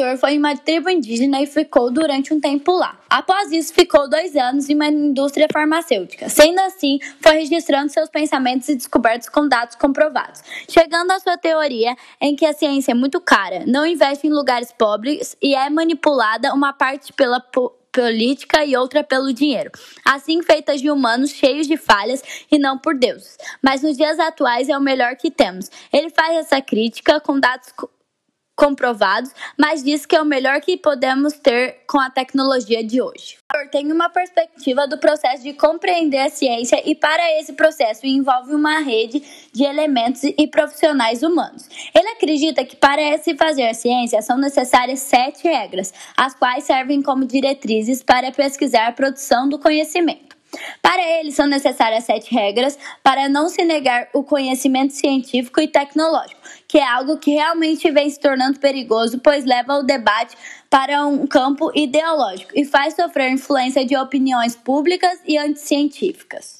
doutor foi em uma tribo indígena e ficou durante um tempo lá. Após isso, ficou dois anos em uma indústria farmacêutica. Sendo assim, foi registrando seus pensamentos e descobertos com dados comprovados, chegando à sua teoria em que a ciência é muito cara, não investe em lugares pobres e é manipulada uma parte pela política e outra pelo dinheiro, assim feitas de humanos cheios de falhas e não por deuses. Mas nos dias atuais é o melhor que temos. Ele faz essa crítica com dados comprovados, mas diz que é o melhor que podemos ter com a tecnologia de hoje. Tem uma perspectiva do processo de compreender a ciência e para esse processo envolve uma rede de elementos e profissionais humanos. Ele acredita que para se fazer a ciência são necessárias sete regras, as quais servem como diretrizes para pesquisar a produção do conhecimento. Para ele, são necessárias sete regras para não se negar o conhecimento científico e tecnológico, que é algo que realmente vem se tornando perigoso, pois leva o debate para um campo ideológico e faz sofrer influência de opiniões públicas e anticientíficas.